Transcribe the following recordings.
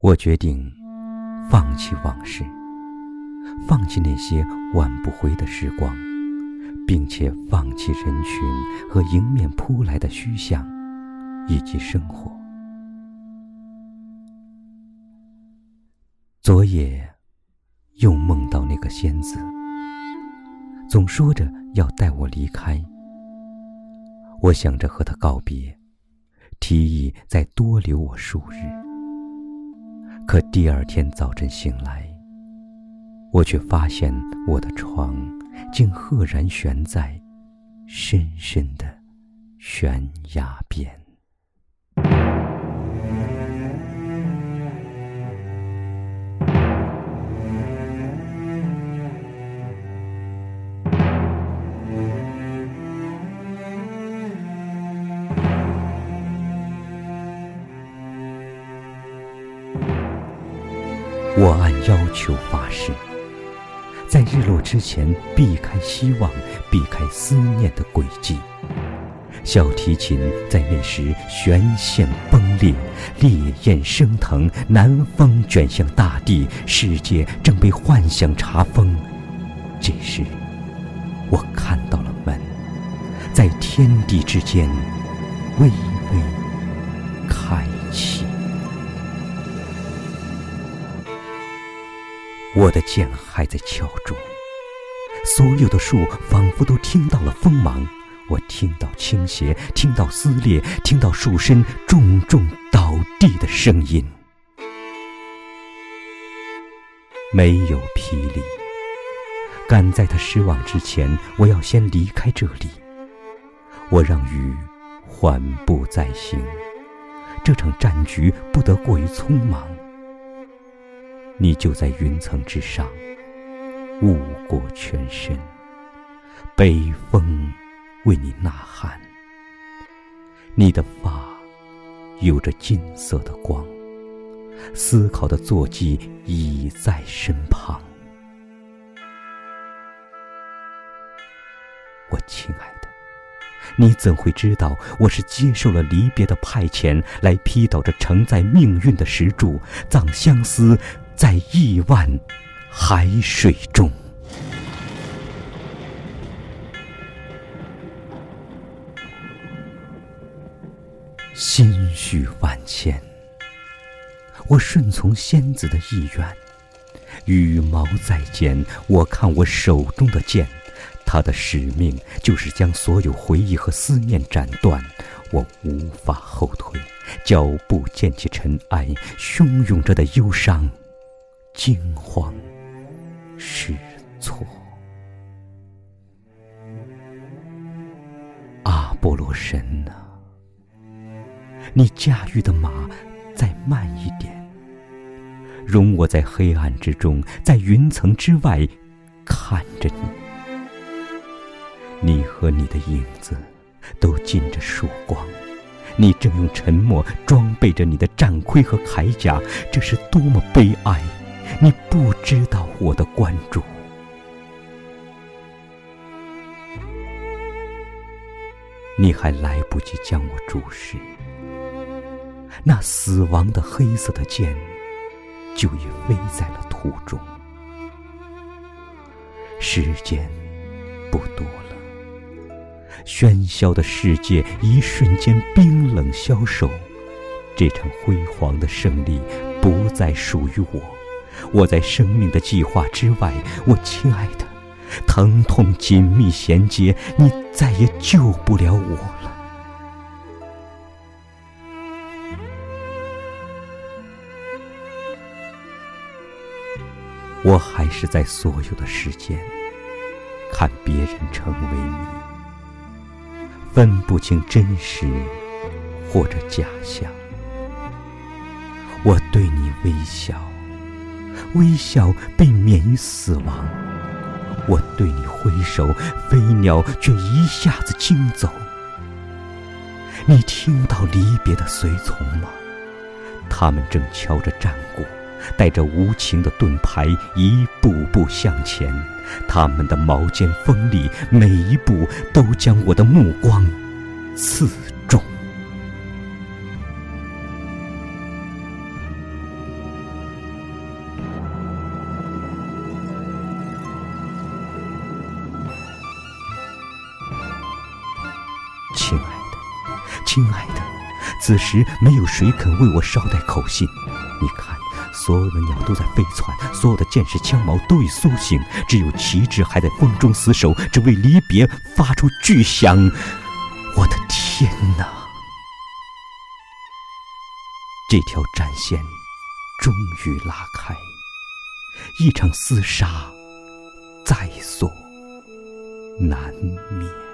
我决定放弃往事，放弃那些挽不回的时光，并且放弃人群和迎面扑来的虚像，以及生活。昨夜又梦到那个仙子，总说着要带我离开。我想着和他告别，提议再多留我数日。可第二天早晨醒来，我却发现我的床竟赫然悬在深深的悬崖边。我按要求发誓，在日落之前避开希望，避开思念的轨迹。小提琴在那时弦线崩裂，烈焰升腾，南风卷向大地，世界正被幻想查封。这时，我看到了门，在天地之间，微我的剑还在敲钟，所有的树仿佛都听到了锋芒。我听到倾斜，听到撕裂，听到树身重重倒地的声音。没有霹雳，赶在他失望之前，我要先离开这里。我让雨缓步再行，这场战局不得过于匆忙。你就在云层之上，雾过全身，北风为你呐喊。你的发有着金色的光，思考的坐骑已在身旁。我亲爱的，你怎会知道我是接受了离别的派遣，来劈倒这承载命运的石柱，葬相思。在亿万海水中，心绪万千。我顺从仙子的意愿，羽毛再见。我看我手中的剑，它的使命就是将所有回忆和思念斩断。我无法后退，脚步溅起尘埃，汹涌着的忧伤。惊慌失措，阿波罗神啊，你驾驭的马再慢一点，容我在黑暗之中，在云层之外看着你。你和你的影子都浸着曙光，你正用沉默装备着你的战盔和铠甲，这是多么悲哀！你不知道我的关注，你还来不及将我注视，那死亡的黑色的剑就已飞在了途中。时间不多了，喧嚣的世界一瞬间冰冷消瘦，这场辉煌的胜利不再属于我。我在生命的计划之外，我亲爱的，疼痛紧密衔接，你再也救不了我了。我还是在所有的时间看别人成为你，分不清真实或者假象。我对你微笑。微笑被免于死亡，我对你挥手，飞鸟却一下子惊走。你听到离别的随从吗？他们正敲着战鼓，带着无情的盾牌，一步步向前。他们的矛尖锋利，每一步都将我的目光刺中。亲爱的，此时没有谁肯为我捎带口信。你看，所有的鸟都在飞窜，所有的剑士枪矛都已苏醒，只有旗帜还在风中死守，只为离别发出巨响。我的天哪！这条战线终于拉开，一场厮杀在所难免。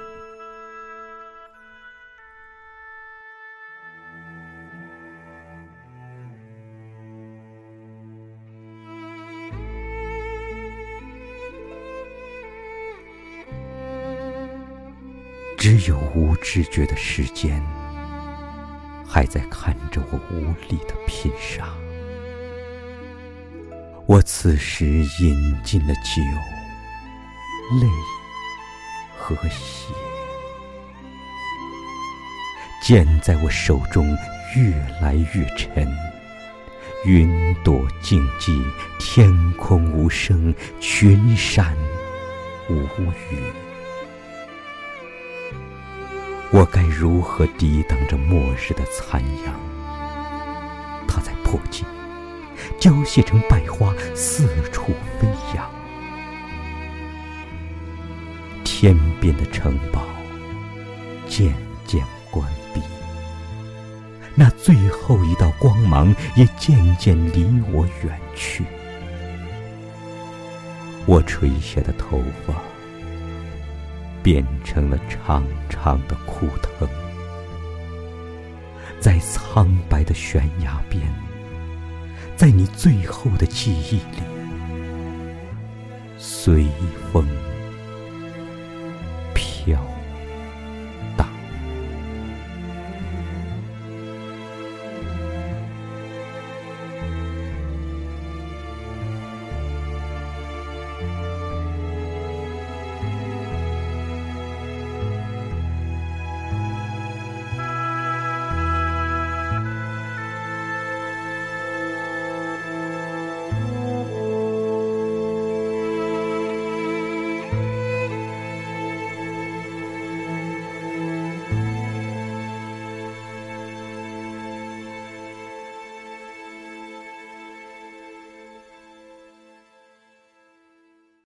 只有无知觉的时间，还在看着我无力的拼杀。我此时饮尽了酒、泪和血，剑在我手中越来越沉。云朵静寂，天空无声，群山无语。我该如何抵挡着末日的残阳？它在破镜，凋谢成败花，四处飞扬。天边的城堡渐渐关闭，那最后一道光芒也渐渐离我远去。我垂下的头发。变成了长长的枯藤，在苍白的悬崖边，在你最后的记忆里，随风飘。